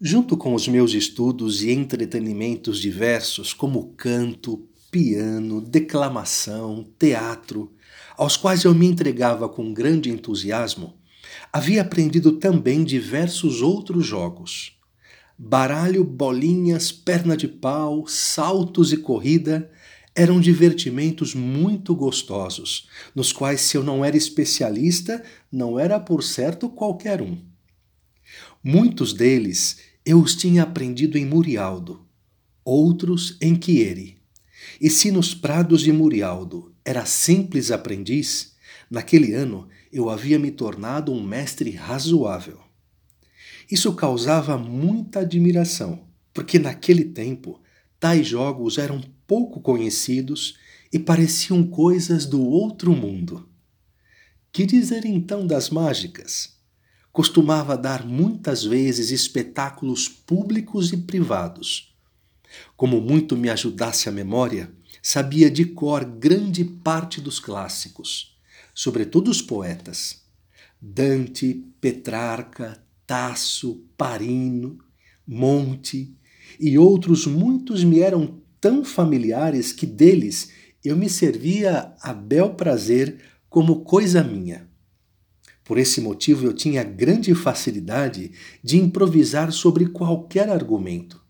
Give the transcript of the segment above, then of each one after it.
Junto com os meus estudos e entretenimentos diversos, como canto, piano, declamação, teatro, aos quais eu me entregava com grande entusiasmo, havia aprendido também diversos outros jogos. Baralho, bolinhas, perna de pau, saltos e corrida eram divertimentos muito gostosos, nos quais, se eu não era especialista, não era por certo qualquer um. Muitos deles eu os tinha aprendido em Murialdo, outros em Chieri. E se nos prados de Murialdo era simples aprendiz, naquele ano eu havia me tornado um mestre razoável. Isso causava muita admiração, porque naquele tempo tais jogos eram pouco conhecidos e pareciam coisas do outro mundo. Que dizer então das mágicas? Costumava dar muitas vezes espetáculos públicos e privados. Como muito me ajudasse a memória, sabia de cor grande parte dos clássicos, sobretudo os poetas. Dante, Petrarca, Tasso, Parino, Monte e outros muitos me eram tão familiares que deles eu me servia a bel prazer como coisa minha. Por esse motivo, eu tinha grande facilidade de improvisar sobre qualquer argumento.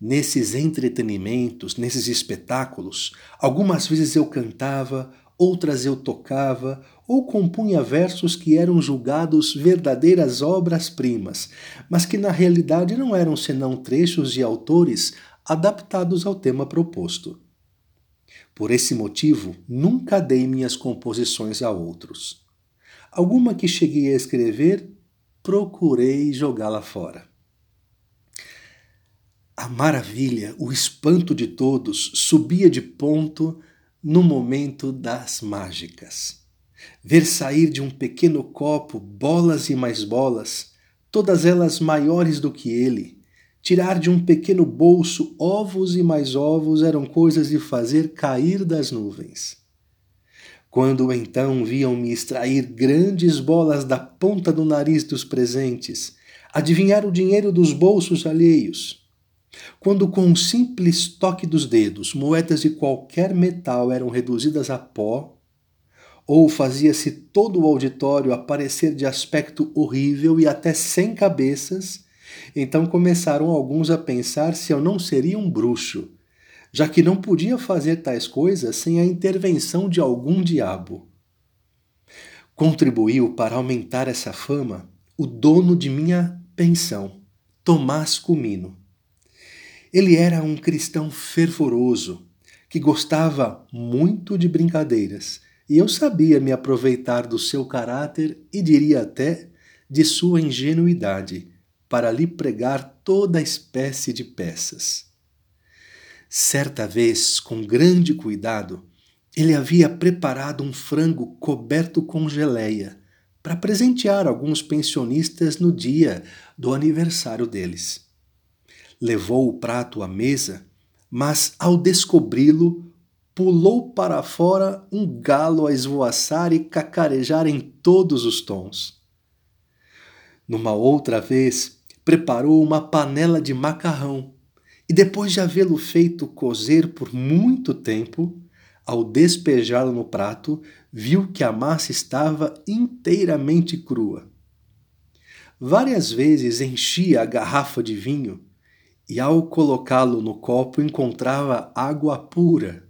Nesses entretenimentos, nesses espetáculos, algumas vezes eu cantava, outras eu tocava ou compunha versos que eram julgados verdadeiras obras-primas, mas que na realidade não eram senão trechos de autores adaptados ao tema proposto. Por esse motivo, nunca dei minhas composições a outros. Alguma que cheguei a escrever, procurei jogá-la fora. A maravilha, o espanto de todos subia de ponto no momento das mágicas. Ver sair de um pequeno copo bolas e mais bolas, todas elas maiores do que ele, tirar de um pequeno bolso ovos e mais ovos eram coisas de fazer cair das nuvens. Quando então viam-me extrair grandes bolas da ponta do nariz dos presentes, adivinhar o dinheiro dos bolsos alheios. Quando com um simples toque dos dedos moedas de qualquer metal eram reduzidas a pó, ou fazia-se todo o auditório aparecer de aspecto horrível e até sem cabeças, então começaram alguns a pensar se eu não seria um bruxo já que não podia fazer tais coisas sem a intervenção de algum diabo. Contribuiu para aumentar essa fama o dono de minha pensão, Tomás Cumino. Ele era um cristão fervoroso, que gostava muito de brincadeiras, e eu sabia me aproveitar do seu caráter e diria até de sua ingenuidade para lhe pregar toda espécie de peças. Certa vez, com grande cuidado, ele havia preparado um frango coberto com geleia para presentear alguns pensionistas no dia do aniversário deles. Levou o prato à mesa, mas ao descobri-lo, pulou para fora um galo a esvoaçar e cacarejar em todos os tons. Numa outra vez, preparou uma panela de macarrão e depois de havê-lo feito cozer por muito tempo, ao despejá-lo no prato, viu que a massa estava inteiramente crua. Várias vezes enchia a garrafa de vinho e, ao colocá-lo no copo, encontrava água pura.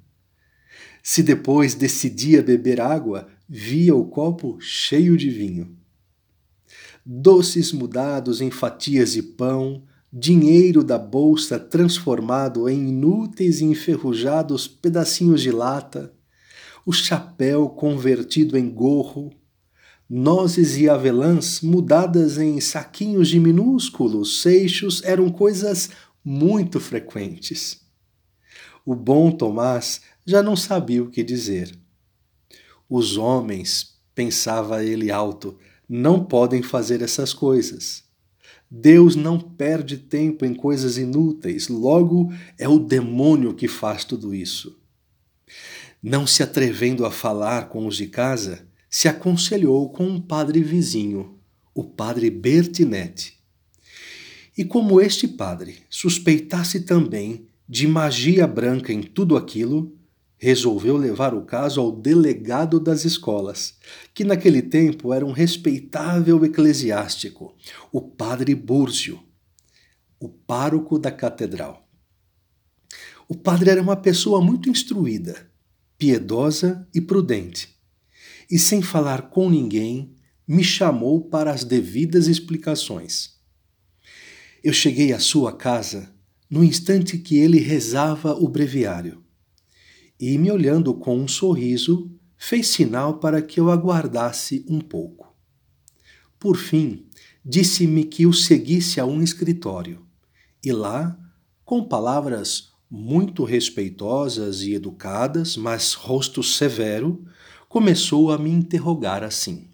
Se depois decidia beber água, via o copo cheio de vinho. Doces mudados em fatias de pão, dinheiro da bolsa transformado em inúteis e enferrujados pedacinhos de lata, o chapéu convertido em gorro, nozes e avelãs mudadas em saquinhos de minúsculos seixos eram coisas muito frequentes. O bom Tomás já não sabia o que dizer. Os homens, pensava ele alto, não podem fazer essas coisas. Deus não perde tempo em coisas inúteis, logo é o demônio que faz tudo isso. Não se atrevendo a falar com os de casa, se aconselhou com um padre vizinho, o padre Bertinetti. E como este padre suspeitasse também de magia branca em tudo aquilo, resolveu levar o caso ao delegado das escolas, que naquele tempo era um respeitável eclesiástico, o padre Búrzio, o pároco da catedral. O padre era uma pessoa muito instruída, piedosa e prudente, e sem falar com ninguém, me chamou para as devidas explicações. Eu cheguei à sua casa no instante que ele rezava o breviário e, me olhando com um sorriso, fez sinal para que eu aguardasse um pouco. Por fim, disse-me que o seguisse a um escritório e lá, com palavras muito respeitosas e educadas, mas rosto severo, começou a me interrogar assim: